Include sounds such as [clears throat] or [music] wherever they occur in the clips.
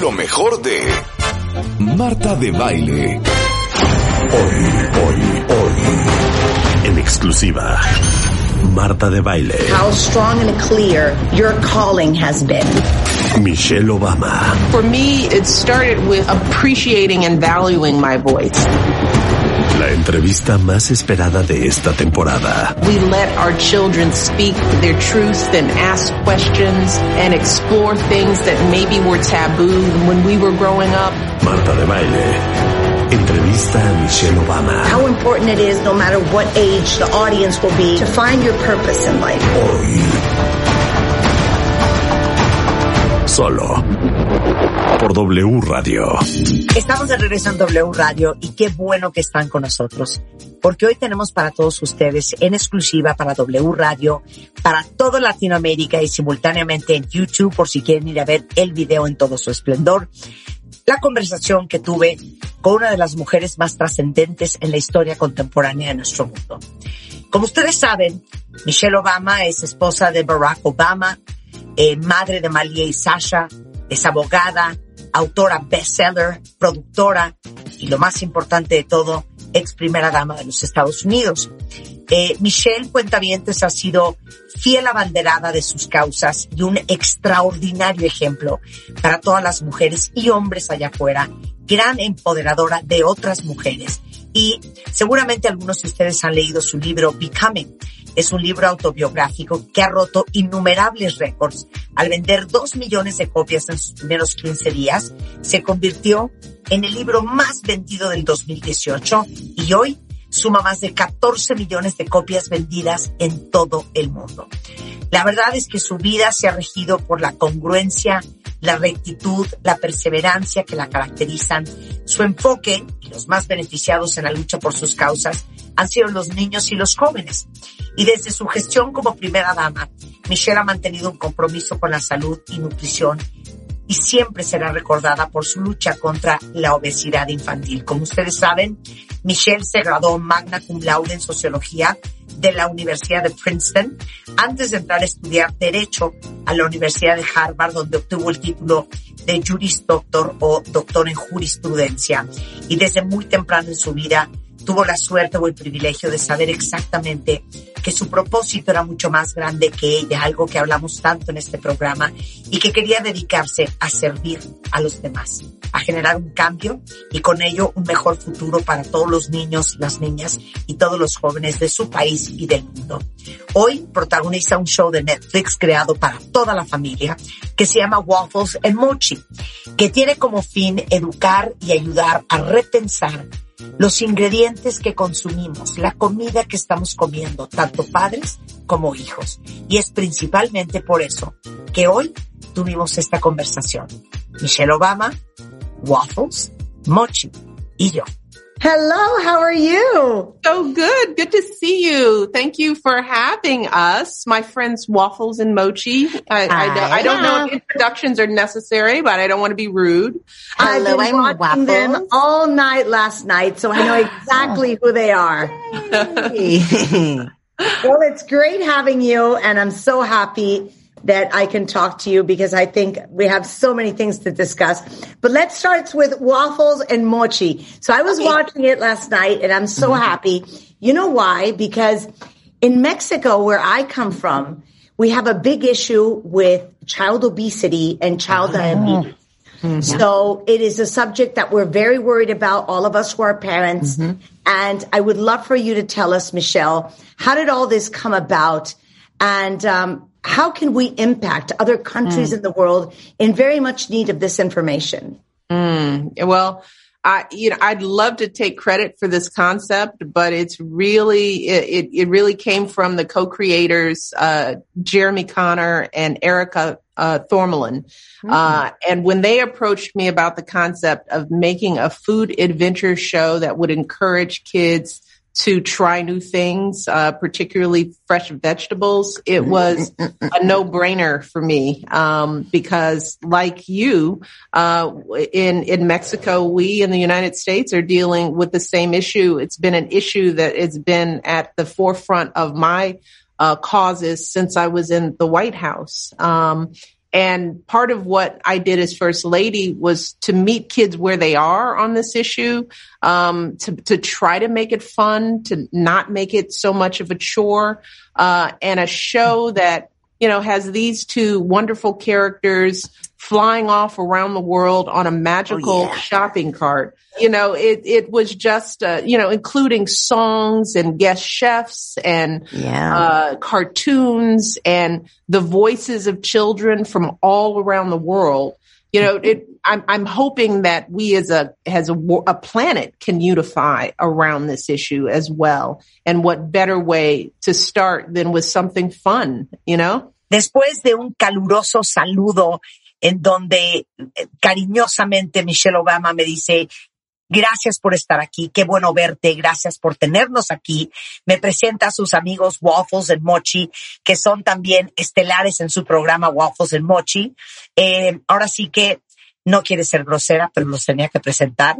Lo mejor de Marta de Baile. Hoy, hoy, hoy. En exclusiva. Marta de Baile. How strong and clear your calling has been. Michelle Obama. For me, it started with appreciating and valuing my voice. La entrevista más esperada de esta temporada. We let our children speak their truth and ask questions and explore things that maybe were taboo when we were growing up. Marta de Baile. Entrevista a Michelle Obama. How important it is, no matter what age the audience will be, to find your purpose in life. Hoy. Solo. Por W Radio. Estamos de regreso en W Radio y qué bueno que están con nosotros, porque hoy tenemos para todos ustedes en exclusiva para W Radio, para toda Latinoamérica y simultáneamente en YouTube por si quieren ir a ver el video en todo su esplendor, la conversación que tuve con una de las mujeres más trascendentes en la historia contemporánea de nuestro mundo. Como ustedes saben, Michelle Obama es esposa de Barack Obama, eh, madre de Malia y Sasha, es abogada, autora bestseller, productora y lo más importante de todo, ex primera dama de los Estados Unidos. Eh, Michelle Cuentavientes ha sido fiel abanderada de sus causas y un extraordinario ejemplo para todas las mujeres y hombres allá afuera, gran empoderadora de otras mujeres. Y seguramente algunos de ustedes han leído su libro Becoming. Es un libro autobiográfico que ha roto innumerables récords. Al vender dos millones de copias en sus primeros 15 días, se convirtió en el libro más vendido del 2018 y hoy suma más de 14 millones de copias vendidas en todo el mundo. La verdad es que su vida se ha regido por la congruencia, la rectitud, la perseverancia que la caracterizan. Su enfoque y los más beneficiados en la lucha por sus causas han sido los niños y los jóvenes. Y desde su gestión como primera dama, Michelle ha mantenido un compromiso con la salud y nutrición y siempre será recordada por su lucha contra la obesidad infantil. Como ustedes saben, Michelle se graduó magna cum laude en sociología de la Universidad de Princeton antes de entrar a estudiar Derecho a la Universidad de Harvard, donde obtuvo el título de Juris Doctor o Doctor en Jurisprudencia. Y desde muy temprano en su vida tuvo la suerte o el privilegio de saber exactamente que su propósito era mucho más grande que ella, algo que hablamos tanto en este programa, y que quería dedicarse a servir a los demás, a generar un cambio y con ello un mejor futuro para todos los niños, las niñas y todos los jóvenes de su país y del mundo. Hoy protagoniza un show de Netflix creado para toda la familia que se llama Waffles and Mochi, que tiene como fin educar y ayudar a repensar los ingredientes que consumimos, la comida que estamos comiendo, tanto padres como hijos. Y es principalmente por eso que hoy tuvimos esta conversación. Michelle Obama, Waffles, Mochi y yo. Hello, how are you? So good. Good to see you. Thank you for having us. My friends Waffles and Mochi. I, I, I don't know if introductions are necessary, but I don't want to be rude. I've been watching them all night last night, so I know [laughs] exactly who they are. [laughs] well, it's great having you, and I'm so happy that I can talk to you because I think we have so many things to discuss. But let's start with waffles and mochi. So I was okay. watching it last night and I'm so happy. You know why? Because in Mexico, where I come from, we have a big issue with child obesity and child diabetes. Mm-hmm. So it is a subject that we're very worried about, all of us who are parents. Mm-hmm. And I would love for you to tell us, Michelle, how did all this come about? And um, how can we impact other countries mm. in the world in very much need of this information? Mm. Well, I, you know, I'd love to take credit for this concept, but it's really, it, it really came from the co-creators, uh, Jeremy Connor and Erica, uh, Thormelin. Mm. Uh, and when they approached me about the concept of making a food adventure show that would encourage kids to try new things, uh, particularly fresh vegetables, it was a no brainer for me. Um, because like you, uh, in, in Mexico, we in the United States are dealing with the same issue. It's been an issue that has been at the forefront of my, uh, causes since I was in the White House. Um, And part of what I did as first lady was to meet kids where they are on this issue, um, to, to try to make it fun, to not make it so much of a chore, uh, and a show that, you know, has these two wonderful characters flying off around the world on a magical Oh, yeah. shopping cart. You know, it, it was just, uh, you know, including songs and guest chefs and, Yeah. uh, cartoons and the voices of children from all around the world. You know, it, I'm, I'm hoping that we as a, as a, a planet can unify around this issue as well. And what better way to start than with something fun, you know? Después de un caluroso saludo en donde eh, cariñosamente Michelle Obama me dice, gracias por estar aquí, qué bueno verte, gracias por tenernos aquí. Me presenta a sus amigos Waffles and Mochi, que son también estelares en su programa Waffles and Mochi. Eh, ahora sí que no quiere ser grosera, pero los tenía que presentar.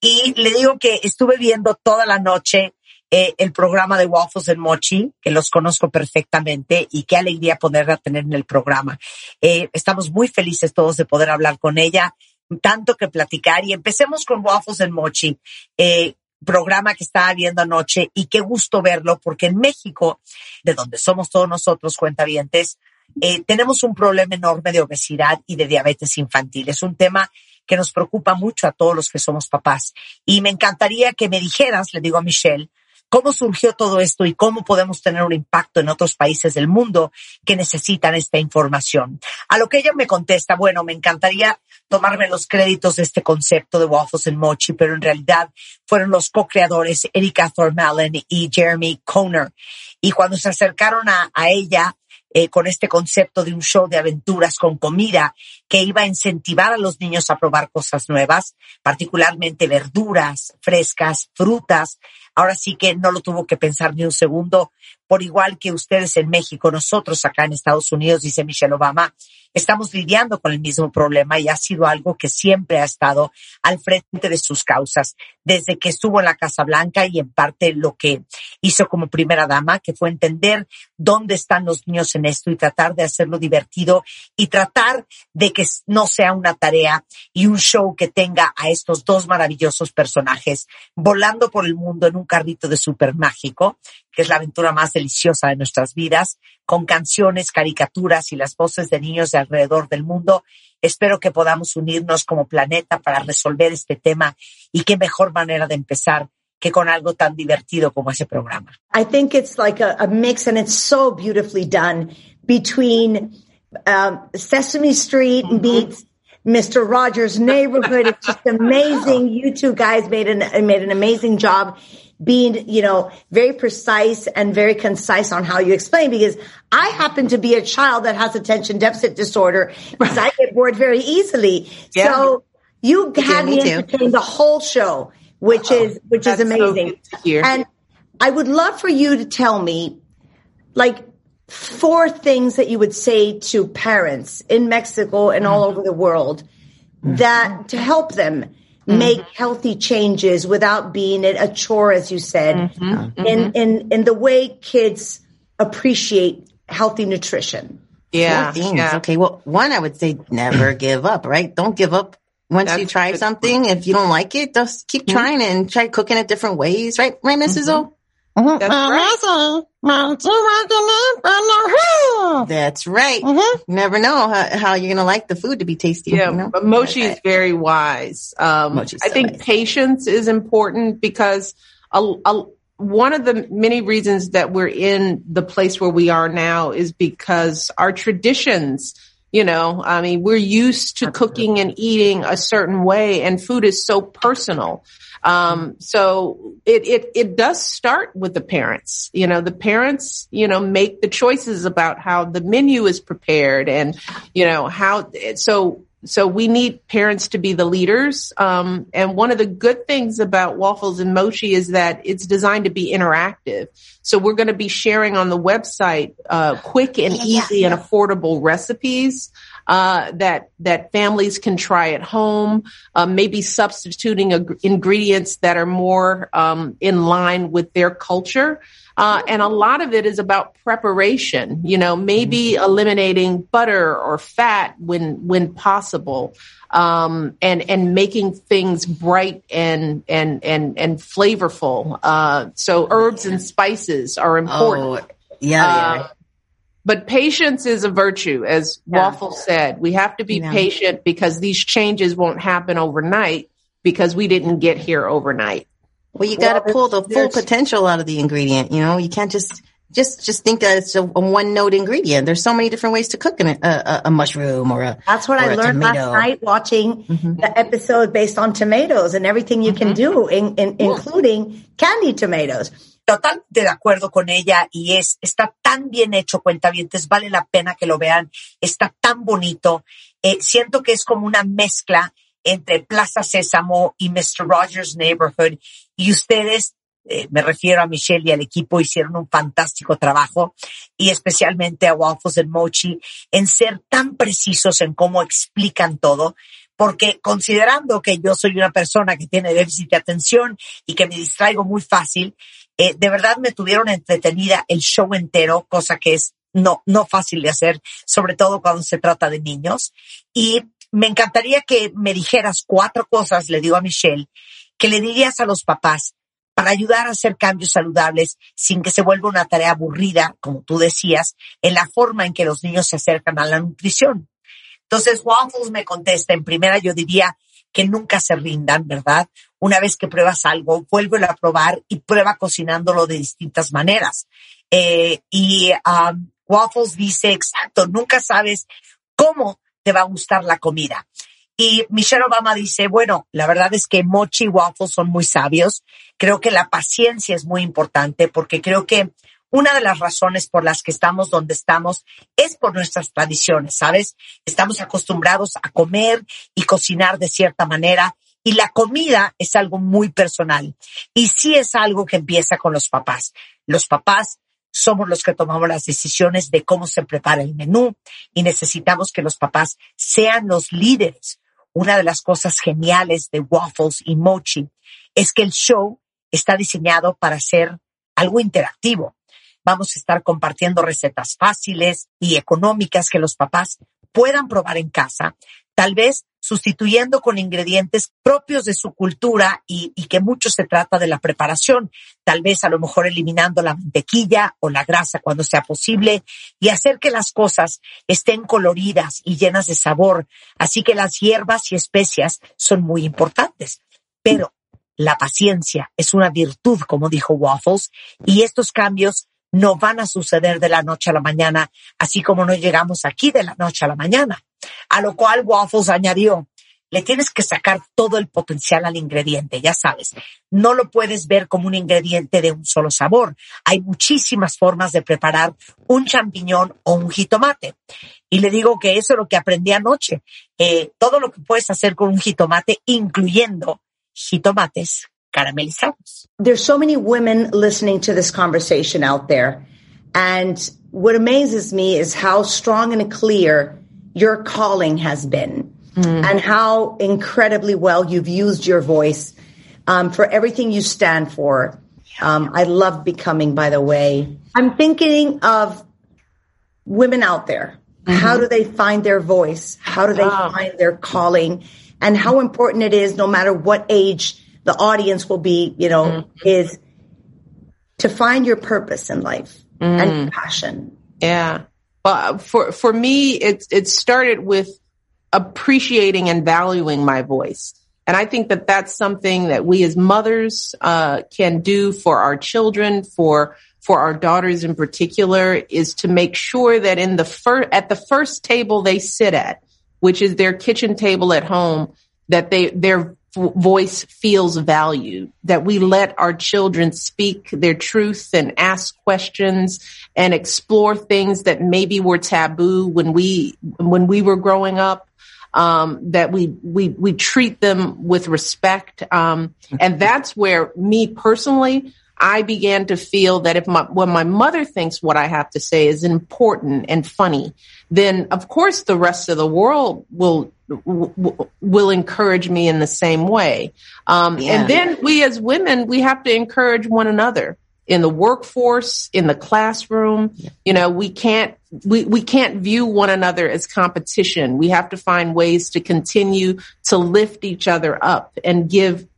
Y le digo que estuve viendo toda la noche eh, el programa de Waffles and Mochi, que los conozco perfectamente y qué alegría poderla tener en el programa. Eh, estamos muy felices todos de poder hablar con ella, tanto que platicar y empecemos con Waffles and Mochi, eh, programa que estaba viendo anoche y qué gusto verlo porque en México, de donde somos todos nosotros cuentavientes, eh, tenemos un problema enorme de obesidad y de diabetes infantil. Es un tema que nos preocupa mucho a todos los que somos papás. Y me encantaría que me dijeras, le digo a Michelle, cómo surgió todo esto y cómo podemos tener un impacto en otros países del mundo que necesitan esta información. A lo que ella me contesta, bueno, me encantaría tomarme los créditos de este concepto de Waffles and Mochi, pero en realidad fueron los co-creadores Erika Thormalen y Jeremy Conner. Y cuando se acercaron a, ella eh, con este concepto de un show de aventuras con comida que iba a incentivar a los niños a probar cosas nuevas, particularmente verduras frescas, frutas. Ahora sí que no lo tuvo que pensar ni un segundo, por igual que ustedes en México, nosotros acá en Estados Unidos, dice Michelle Obama, estamos lidiando con el mismo problema y ha sido algo que siempre ha estado al frente de sus causas, desde que estuvo en la Casa Blanca y en parte lo que hizo como primera dama, que fue entender dónde están los niños en esto y tratar de hacerlo divertido y tratar de que no sea una tarea y un show que tenga a estos dos maravillosos personajes volando por el mundo en un carrito de súper mágico, que es la aventura más deliciosa de nuestras vidas, con canciones, caricaturas y las voces de niños de alrededor del mundo. Espero que podamos unirnos como planeta para resolver este tema y qué mejor manera de empezar que con algo tan divertido como ese programa. I think it's like a, a mix and it's so beautifully done between um, Sesame Street meets Mr. Rogers' Neighborhood. It's just [laughs] amazing. You two guys made an made an amazing job being, you know, very precise and very concise on how you explain because I happen to be a child that has attention deficit disorder because I get bored very easily. Yeah. So you had me me entertained the whole show, which oh, is which is That's so amazing. hear. And I would love for you to tell me, like, four things that you would say to parents in Mexico and all mm-hmm. over the world that to help them Mm-hmm. make healthy changes without being it a chore, as you said, mm-hmm. Mm-hmm. in, in, in the way kids appreciate healthy nutrition. Yeah. Things. yeah. Okay. Well, one, I would say never [clears throat] give up, right? Don't give up. Once you try good. something, if you don't like it, just keep trying and try cooking it different ways, right? Right, missus O? That's right. That's right. You never know how, how you're going to like the food to be tasty. Yeah, you know? but Mochi is very wise. Um, Mochi's I think wise. patience is important because a, a, one of the many reasons that we're in the place where we are now is because our traditions, you know, I mean, we're used to cooking and eating a certain way and food is so personal. Um, so it, it, it does start with the parents, you know, the parents, you know, make the choices about how the menu is prepared and, you know, how, so, so we need parents to be the leaders. Um, and one of the good things about Waffles and Mochi is that it's designed to be interactive. So we're going to be sharing on the website, uh, quick and easy and affordable recipes. Uh, that that families can try at home, uh, maybe substituting ag- ingredients that are more um, in line with their culture. Uh, and a lot of it is about preparation. You know, maybe eliminating butter or fat when when possible, um, and and making things bright and and and and flavorful. Uh, so herbs and spices are important. Oh, yeah, Uh, yeah. But patience is a virtue, as Yeah. Waffle said. We have to be Yeah. patient because these changes won't happen overnight because we didn't get here overnight. Well, you got to Well, pull the full potential out of the ingredient. You know, you can't just just just think that it's a, a one note ingredient. There's so many different ways to cook an, a, a, a mushroom or a. That's what I learned tomato. last night watching mm-hmm. the episode based on tomatoes and everything you can mm-hmm. do, in, in, including candied tomatoes. Totalmente de acuerdo con ella y es, está tan bien hecho, cuentavientes, vale la pena que lo vean, está tan bonito. Eh, siento que es como una mezcla entre Plaza Sésamo y Mr. Rogers Neighborhood y ustedes, eh, me refiero a Michelle y al equipo, hicieron un fantástico trabajo y especialmente a Waffles and Mochi en ser tan precisos en cómo explican todo porque considerando que yo soy una persona que tiene déficit de atención y que me distraigo muy fácil, eh, de verdad me tuvieron entretenida el show entero, cosa que es no, no fácil de hacer, sobre todo cuando se trata de niños. Y me encantaría que me dijeras cuatro cosas, le digo a Michelle, que le dirías a los papás para ayudar a hacer cambios saludables sin que se vuelva una tarea aburrida, como tú decías, en la forma en que los niños se acercan a la nutrición. Entonces, Waffles me contesta, en primera yo diría que nunca se rindan, ¿verdad? Una vez que pruebas algo, vuélvelo a probar y prueba cocinándolo de distintas maneras. Eh, y um, Waffles dice, exacto, nunca sabes cómo te va a gustar la comida. Y Michelle Obama dice, bueno, la verdad es que Mochi y Waffles son muy sabios. Creo que la paciencia es muy importante porque creo que una de las razones por las que estamos donde estamos es por nuestras tradiciones, ¿sabes? Estamos acostumbrados a comer y cocinar de cierta manera y la comida es algo muy personal y sí es algo que empieza con los papás. Los papás somos los que tomamos las decisiones de cómo se prepara el menú y necesitamos que los papás sean los líderes. Una de las cosas geniales de Waffles y Mochi es que el show está diseñado para ser algo interactivo. Vamos a estar compartiendo recetas fáciles y económicas que los papás puedan probar en casa, tal vez sustituyendo con ingredientes propios de su cultura y, que mucho se trata de la preparación, tal vez a lo mejor eliminando la mantequilla o la grasa cuando sea posible y hacer que las cosas estén coloridas y llenas de sabor. Así que las hierbas y especias son muy importantes. Pero la paciencia es una virtud, como dijo Waffles, y estos cambios no van a suceder de la noche a la mañana, así como no llegamos aquí de la noche a la mañana. A lo cual Waffles añadió, le tienes que sacar todo el potencial al ingrediente, ya sabes. No lo puedes ver como un ingrediente de un solo sabor. Hay muchísimas formas de preparar un champiñón o un jitomate. Y le digo que eso es lo que aprendí anoche. Eh, todo lo que puedes hacer con un jitomate, incluyendo jitomates caramelizados. There's so many women listening to this conversation out there. And what amazes me is how strong and clear your calling has been mm. and how incredibly well you've used your voice um, for everything you stand for. Um, I love becoming, by the way. I'm thinking of women out there. Mm-hmm. How do they find their voice? How do they wow. find their calling? And how important it is, no matter what age the audience will be, you know, mm-hmm. is to find your purpose in life mm. and passion. Yeah. Well, for, for me, it, it started with appreciating and valuing my voice. And I think that that's something that we as mothers, uh, can do for our children, for, for our daughters in particular, is to make sure that in the first, at the first table they sit at, which is their kitchen table at home, that they, their voice feels valued, that we let our children speak their truth and ask questions and explore things that maybe were taboo when we, when we were growing up. Um, that we, we, we treat them with respect. Um, and that's where me personally, I began to feel that if my, when my mother thinks what I have to say is important and funny, then of course the rest of the world will will encourage me in the same way. Um, yeah. And then we as women, we have to encourage one another in the workforce, in the classroom. Yeah. You know, we can't, we, we can't view one another as competition. We have to find ways to continue to lift each other up and give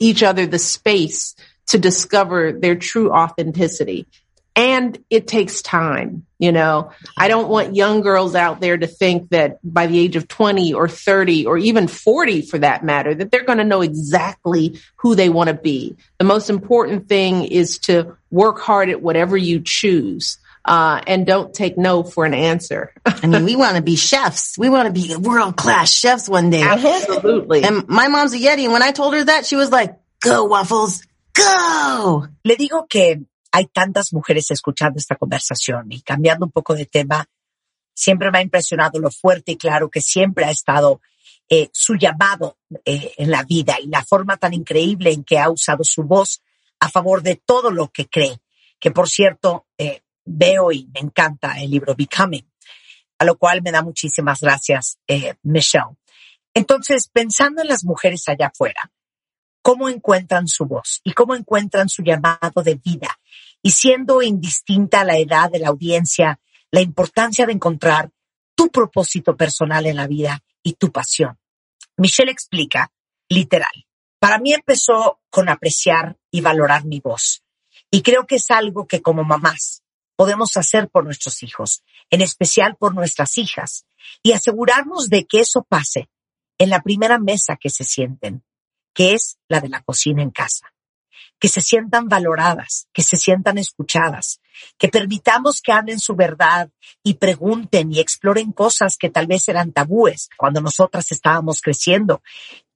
each other the space to discover their true authenticity and it takes time. You know, I don't want young girls out there to think that by the age of 20 or 30 or even 40 for that matter, that they're going to know exactly who they want to be. The most important thing is to work hard at whatever you choose. Uh, and don't take no for an answer. [laughs] I mean, we want to be chefs. We want to be world class chefs one day. Absolutely. And my mom's a Yeti. And when I told her that, she was like, go waffles, go. Le digo que hay tantas mujeres escuchando esta conversación y cambiando un poco de tema, siempre me ha impresionado lo fuerte y claro que siempre ha estado eh, su llamado eh, en la vida y la forma tan increíble en que ha usado su voz a favor de todo lo que cree. Que por cierto, eh, veo y me encanta el libro Becoming, a lo cual me da muchísimas gracias, Michelle. Entonces, pensando en las mujeres allá afuera, ¿cómo encuentran su voz y cómo encuentran su llamado de vida? y siendo indistinta la edad de la audiencia, la importancia de encontrar tu propósito personal en la vida y tu pasión. Michelle explica, literal, para mí empezó con apreciar y valorar mi voz. Y creo que es algo que como mamás podemos hacer por nuestros hijos, en especial por nuestras hijas, y asegurarnos de que eso pase en la primera mesa que se sienten, que es la de la cocina en casa que se sientan valoradas, que se sientan escuchadas, que permitamos que hablen su verdad y pregunten y exploren cosas que tal vez eran tabúes cuando nosotras estábamos creciendo,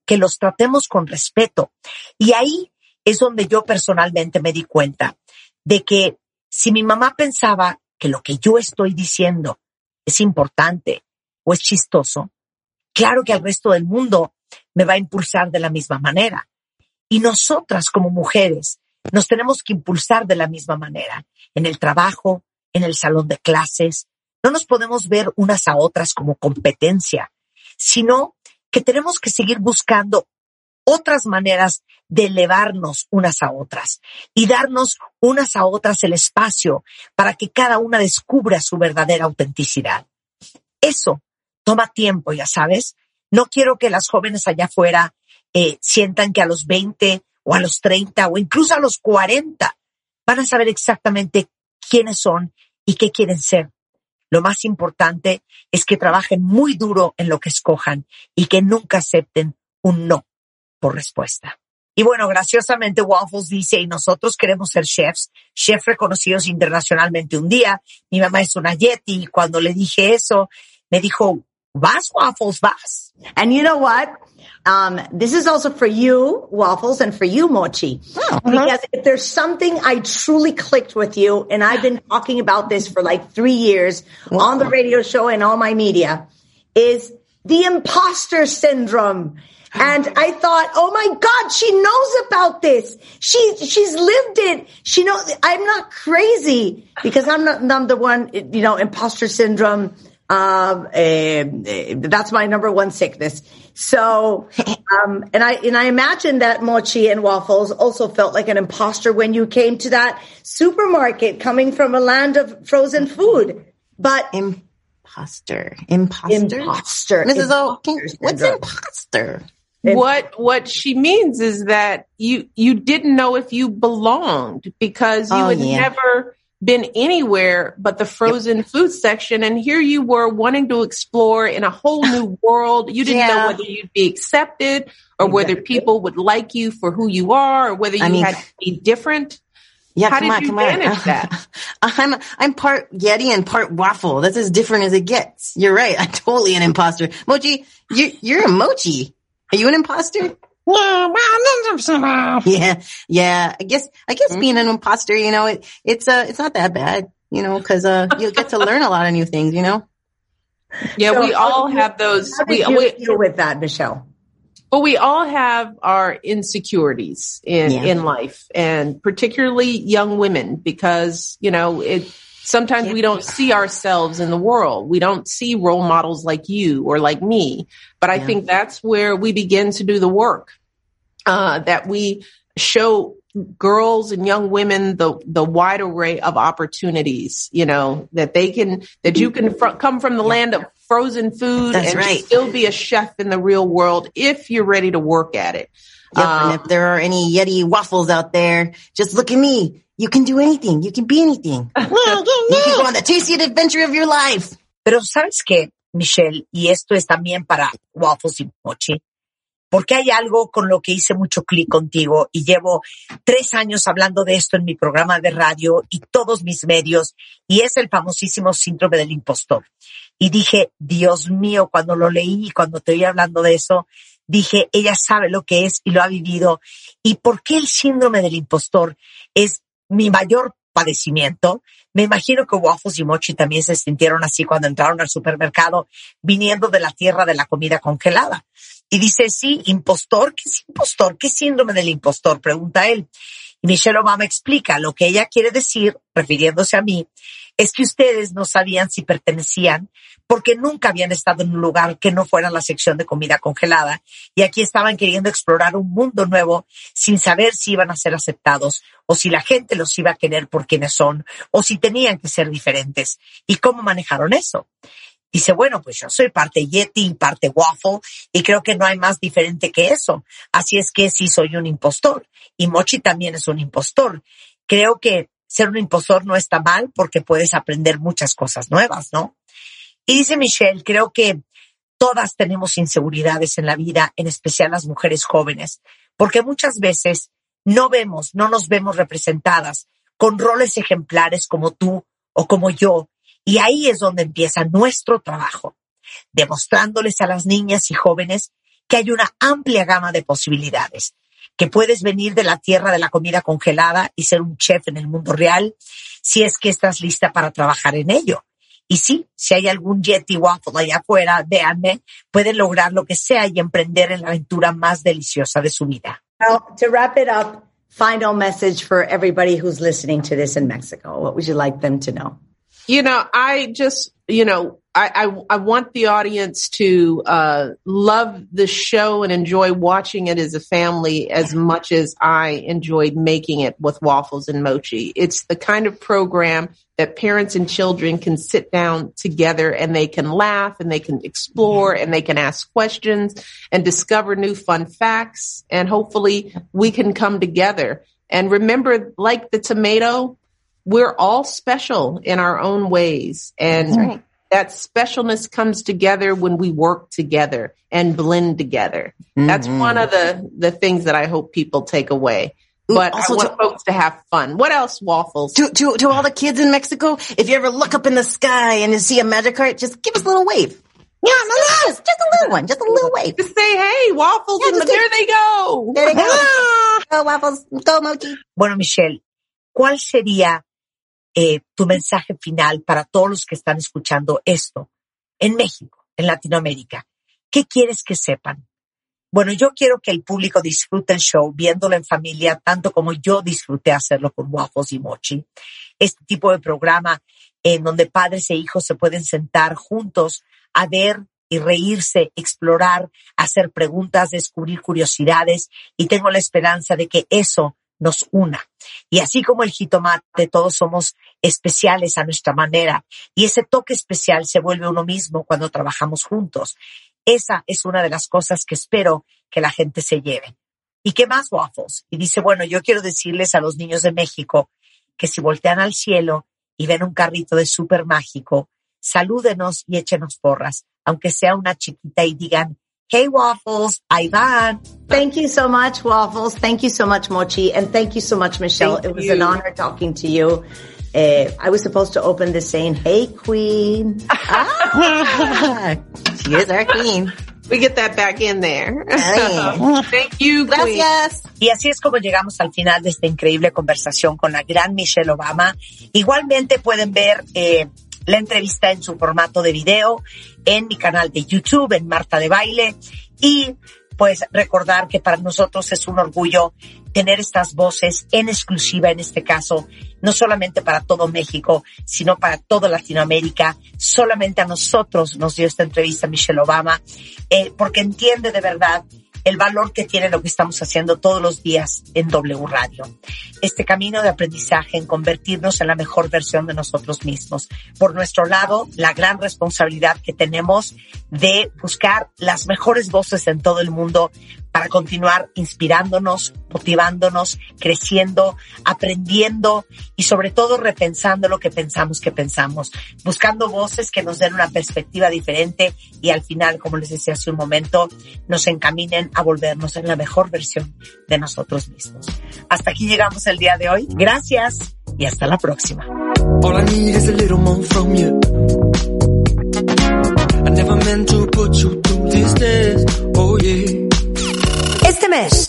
que los tratemos con respeto. Y ahí es donde yo personalmente me di cuenta de que si mi mamá pensaba que lo que yo estoy diciendo es importante o es chistoso, claro que al resto del mundo me va a impulsar de la misma manera. Y nosotras como mujeres nos tenemos que impulsar de la misma manera, en el trabajo, en el salón de clases. No nos podemos ver unas a otras como competencia, sino que tenemos que seguir buscando otras maneras de elevarnos unas a otras y darnos unas a otras el espacio para que cada una descubra su verdadera autenticidad. Eso toma tiempo, ya sabes. No quiero que las jóvenes allá afuera eh, sientan que a los 20 o a los 30 o incluso a los 40 van a saber exactamente quiénes son y qué quieren ser. Lo más importante es que trabajen muy duro en lo que escojan y que nunca acepten un no por respuesta. Y bueno, graciosamente Waffles dice, y nosotros queremos ser chefs, chefs reconocidos internacionalmente un día. Mi mamá es una Yeti y cuando le dije eso, me dijo, vas Waffles, vas. And you know what? Um, this is also for you, Waffles, and for you, Mochi. Oh, uh-huh. Because if there's something I truly clicked with you, and I've been talking about this for like three years wow. on the radio show and all my media, is the imposter syndrome. And I thought, oh my God, she knows about this. She, she's lived it. She knows, I'm not crazy because I'm not, I'm the one, you know, imposter syndrome um, uh, that's my number one sickness. So, um, and I, and I imagine that Mochi and Waffles also felt like an imposter when you came to that supermarket coming from a land of frozen food. But imposter, imposter, imposter, Mrs. O, what's imposter? What what she means is that you you didn't know if you belonged because you oh, had yeah. never been anywhere but the frozen yep. food section. And here you were wanting to explore in a whole new [laughs] world. You didn't yeah. know whether you'd be accepted or exactly. whether people would like you for who you are or whether you I mean, had to be different. Yeah, How come on, come manage on. that? [laughs] I'm I'm part Yeti and part waffle. That's as different as it gets. You're right. [laughs] I'm totally an imposter. Mochi, you you're a mochi. Are you an imposter? [laughs] Yeah, yeah. I guess, I guess mm-hmm. being an imposter, you know, it, it's, uh, it's not that bad, you know, cause, uh, you'll get to [laughs] learn a lot of new things, you know? Yeah, so we all have those. How did we, you we, deal with that, Michelle? Well, we all have our insecurities in, Yeah. in life and particularly young women because, you know, it, sometimes we don't see ourselves in the world. We don't see role models like you or like me. But I Yeah. think that's where we begin to do the work, uh, that we show girls and young women the the wide array of opportunities you know that they can that you can fr- come from the land of frozen food That's and right. still be a chef in the real world if you're ready to work at it Yep, Um, and if there are any Yeti waffles out there, just look at me. You can do anything. You can be anything. [laughs] you can go on the tastiest adventure of your life. Pero sabes qué, Michelle, y esto es también para Waffles y Mochi, porque hay algo con lo que hice mucho clic contigo y llevo tres años hablando de esto en mi programa de radio y todos mis medios, y es el famosísimo síndrome del impostor. Y dije, Dios mío, cuando lo leí y cuando te oí hablando de eso, dije, ella sabe lo que es y lo ha vivido. ¿Y por qué el síndrome del impostor es mi mayor padecimiento? Me imagino que Waffles y Mochi también se sintieron así cuando entraron al supermercado viniendo de la tierra de la comida congelada. Y dice, sí, impostor, ¿qué es impostor? ¿Qué síndrome del impostor? Pregunta él. Y Michelle Obama explica lo que ella quiere decir, refiriéndose a mí, es que ustedes no sabían si pertenecían porque nunca habían estado en un lugar que no fuera la sección de comida congelada y aquí estaban queriendo explorar un mundo nuevo sin saber si iban a ser aceptados o si la gente los iba a querer por quienes son o si tenían que ser diferentes. ¿Y cómo manejaron eso? Dice, bueno, pues yo soy parte Yeti y parte Waffle y creo que no hay más diferente que eso. Así es que sí soy un impostor y Mochi también es un impostor. Creo que ser un impostor no está mal porque puedes aprender muchas cosas nuevas, ¿no? Y dice Michelle, creo que todas tenemos inseguridades en la vida, en especial las mujeres jóvenes, porque muchas veces no vemos, no nos vemos representadas con roles ejemplares como tú o como yo. Y ahí es donde empieza nuestro trabajo, demostrándoles a las niñas y jóvenes que hay una amplia gama de posibilidades, que puedes venir de la tierra de la comida congelada y ser un chef en el mundo real si es que estás lista para trabajar en ello. Y sí, si hay algún Yeti Waffle allá afuera, véanme, pueden lograr lo que sea y emprender en la aventura más deliciosa de su vida. Well, to wrap it up, final message for everybody who's listening to this in Mexico. What would you like them to know? You know, I just, you know, I, I, I want the audience to, uh, love the show and enjoy watching it as a family as much as I enjoyed making it with waffles and mochi. It's the kind of program that parents and children can sit down together and they can laugh and they can explore and they can ask questions and discover new fun facts. And hopefully we can come together and remember, like the tomato, we're all special in our own ways. And right. that specialness comes together when we work together and blend together. That's Mhm. one of the, the things that I hope people take away. Ooh, But I also want to- folks to have fun. What else, waffles? To, to, to all the kids in Mexico, if you ever look up in the sky and you see a magic cart, just give us a little wave. Yeah, no, no, just a little one, just a little wave. Just say, hey, waffles, Yeah, and just there they go. There they go. [laughs] Go waffles, go mochi. Bueno, Michelle, ¿cuál sería eh, tu mensaje final para todos los que están escuchando esto en México, en Latinoamérica? ¿Qué quieres que sepan? Bueno, yo quiero que el público disfrute el show viéndolo en familia, tanto como yo disfruté hacerlo con Waffles y Mochi. Este tipo de programa en donde padres e hijos se pueden sentar juntos a ver y reírse, explorar, hacer preguntas, descubrir curiosidades y tengo la esperanza de que eso nos una. Y así como el jitomate, todos somos especiales a nuestra manera y ese toque especial se vuelve uno mismo cuando trabajamos juntos. Esa es una de las cosas que espero que la gente se lleve. ¿Y qué más, Waffles? Y dice, bueno, yo quiero decirles a los niños de México que si voltean al cielo y ven un carrito de súper mágico, salúdenos y échenos porras, aunque sea una chiquita y digan, hey Waffles, ahí van. Thank you so much, Waffles. Thank you so much, Mochi. And thank you so much, Michelle. Thank it was you. an honor talking to you. Uh, I was supposed to open this saying, hey, queen. [laughs] Ah, she is our queen. We get that back in there. Ay. [laughs] Thank you, Queen. Gracias. Y así es como llegamos al final de esta increíble conversación con la gran Michelle Obama. Igualmente pueden ver eh, la entrevista en su formato de video en mi canal de YouTube, en Marta de Baile. Y pues recordar que para nosotros es un orgullo tener estas voces en exclusiva en este caso, no solamente para todo México, sino para toda Latinoamérica. Solamente a nosotros nos dio esta entrevista Michelle Obama, eh, porque entiende de verdad el valor que tiene lo que estamos haciendo todos los días en W Radio. Este camino de aprendizaje en convertirnos en la mejor versión de nosotros mismos. Por nuestro lado, la gran responsabilidad que tenemos de buscar las mejores voces en todo el mundo para continuar inspirándonos, motivándonos, creciendo, aprendiendo y sobre todo repensando lo que pensamos que pensamos, buscando voces que nos den una perspectiva diferente y al final, como les decía hace un momento, nos encaminen a volvernos en la mejor versión de nosotros mismos. Hasta aquí llegamos el día de hoy. Gracias y hasta la próxima. I never meant to put you through these days. Oh yeah.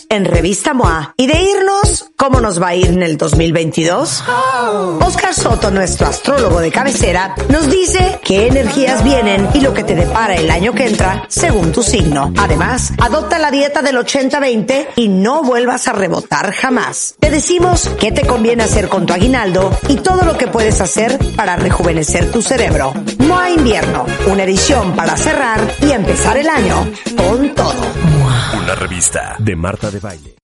En Revista MOA, y de irnos, ¿cómo nos va a ir en el 2022? Oscar Soto, nuestro astrólogo de cabecera, nos dice qué energías vienen y lo que te depara el año que entra según tu signo. Además, adopta la dieta del 80-20 y no vuelvas a rebotar jamás. Te decimos qué te conviene hacer con tu aguinaldo y todo lo que puedes hacer para rejuvenecer tu cerebro. MOA Invierno, una edición para cerrar y empezar el año con todo. Una revista de Marta de Baile.